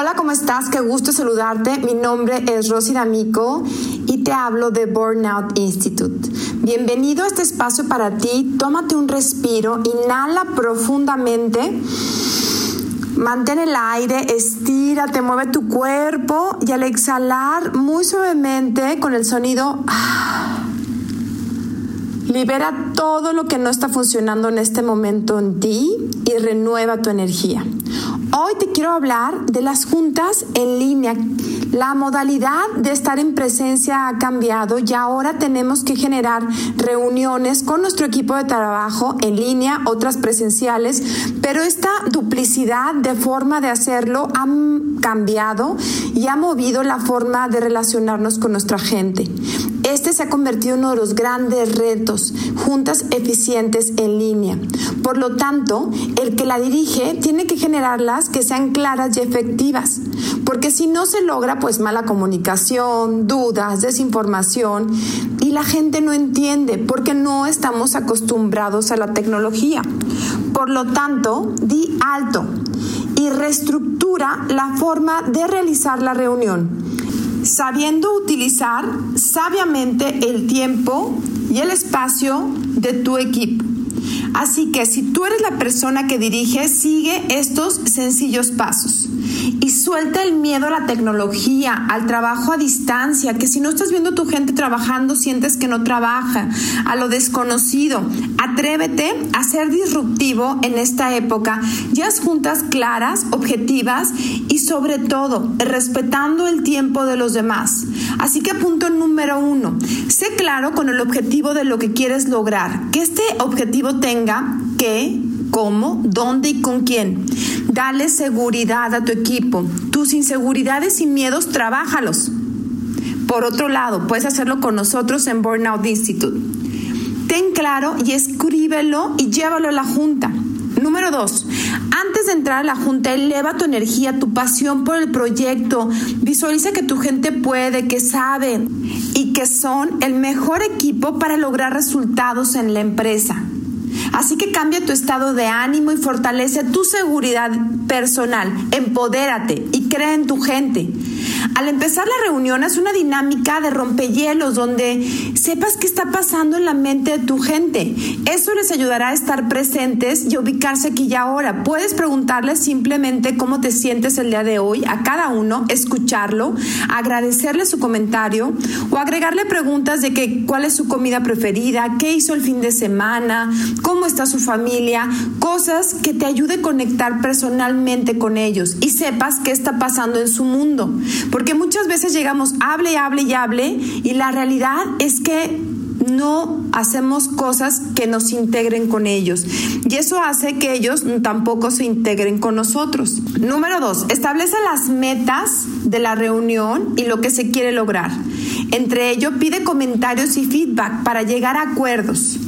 Hola, ¿cómo estás? Qué gusto saludarte. Mi nombre es Rosy D'Amico y te hablo de Burnout Institute. Bienvenido a este espacio para ti. Tómate un respiro, inhala profundamente. Mantén el aire, estírate, mueve tu cuerpo y al exhalar muy suavemente con el sonido ah, libera todo lo que no está funcionando en este momento en ti y renueva tu energía. Hoy te quiero hablar de las juntas en línea. La modalidad de estar en presencia ha cambiado y ahora tenemos que generar reuniones con nuestro equipo de trabajo en línea, otras presenciales, pero esta duplicidad de forma de hacerlo ha cambiado y ha movido la forma de relacionarnos con nuestra gente. Este se ha convertido en uno de los grandes retos, juntas eficientes en línea. Por lo tanto, el que la dirige tiene que generarlas que sean claras y efectivas, porque si no se logra, pues mala comunicación, dudas, desinformación y la gente no entiende porque no estamos acostumbrados a la tecnología. Por lo tanto, di alto y reestructura la forma de realizar la reunión sabiendo utilizar sabiamente el tiempo y el espacio de tu equipo. Así que si tú eres la persona que dirige, sigue estos sencillos pasos y suelta el miedo a la tecnología, al trabajo a distancia, que si no estás viendo a tu gente trabajando, sientes que no trabaja, a lo desconocido. Atrévete a ser disruptivo en esta época, ya juntas claras, objetivas y sobre todo respetando el tiempo de los demás. Así que punto número uno, sé claro con el objetivo de lo que quieres lograr, que este objetivo tenga que cómo, dónde y con quién. Dale seguridad a tu equipo. Tus inseguridades y miedos, trabájalos. Por otro lado, puedes hacerlo con nosotros en Burnout Institute. Ten claro y escríbelo y llévalo a la junta. Número dos, antes de entrar a la junta, eleva tu energía, tu pasión por el proyecto. Visualiza que tu gente puede, que sabe y que son el mejor equipo para lograr resultados en la empresa. Así que cambia tu estado de ánimo y fortalece tu seguridad personal. Empodérate y cree en tu gente. Al empezar la reunión es una dinámica de rompehielos donde sepas qué está pasando en la mente de tu gente. Eso les ayudará a estar presentes y ubicarse aquí y ahora. Puedes preguntarles simplemente cómo te sientes el día de hoy a cada uno, escucharlo, agradecerle su comentario o agregarle preguntas de que, cuál es su comida preferida, qué hizo el fin de semana, cómo está su familia, cosas que te ayude a conectar personalmente con ellos y sepas qué está pasando en su mundo. Porque muchas veces llegamos, hable, hable y hable, y la realidad es que no hacemos cosas que nos integren con ellos. Y eso hace que ellos tampoco se integren con nosotros. Número dos, establece las metas de la reunión y lo que se quiere lograr. Entre ello, pide comentarios y feedback para llegar a acuerdos.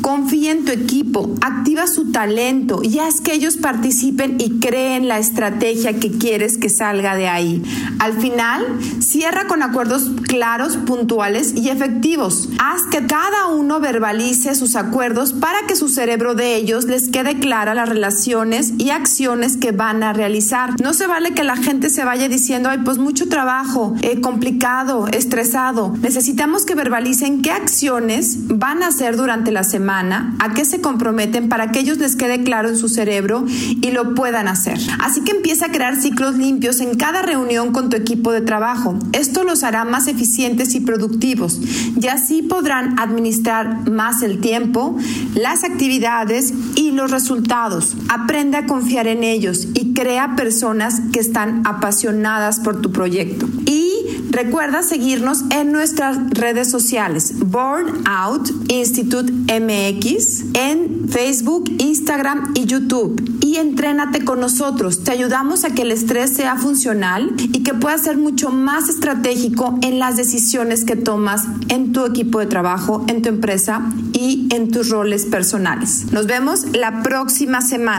Confía en tu equipo, activa su talento y haz que ellos participen y creen la estrategia que quieres que salga de ahí. Al final, cierra con acuerdos claros, puntuales y efectivos. Haz que cada uno verbalice sus acuerdos para que su cerebro de ellos les quede clara las relaciones y acciones que van a realizar. No se vale que la gente se vaya diciendo, ay, pues mucho trabajo, eh, complicado, estresado. Necesitamos que verbalicen qué acciones van a hacer durante la semana a qué se comprometen para que ellos les quede claro en su cerebro y lo puedan hacer. Así que empieza a crear ciclos limpios en cada reunión con tu equipo de trabajo. Esto los hará más eficientes y productivos y así podrán administrar más el tiempo, las actividades y los resultados. Aprende a confiar en ellos y crea personas que están apasionadas por tu proyecto. Y recuerda seguirnos en nuestras redes sociales, Burnout Institute MX en Facebook, Instagram y YouTube. Y entrénate con nosotros. Te ayudamos a que el estrés sea funcional y que puedas ser mucho más estratégico en las decisiones que tomas en tu equipo de trabajo, en tu empresa y en tus roles personales. Nos vemos la próxima semana.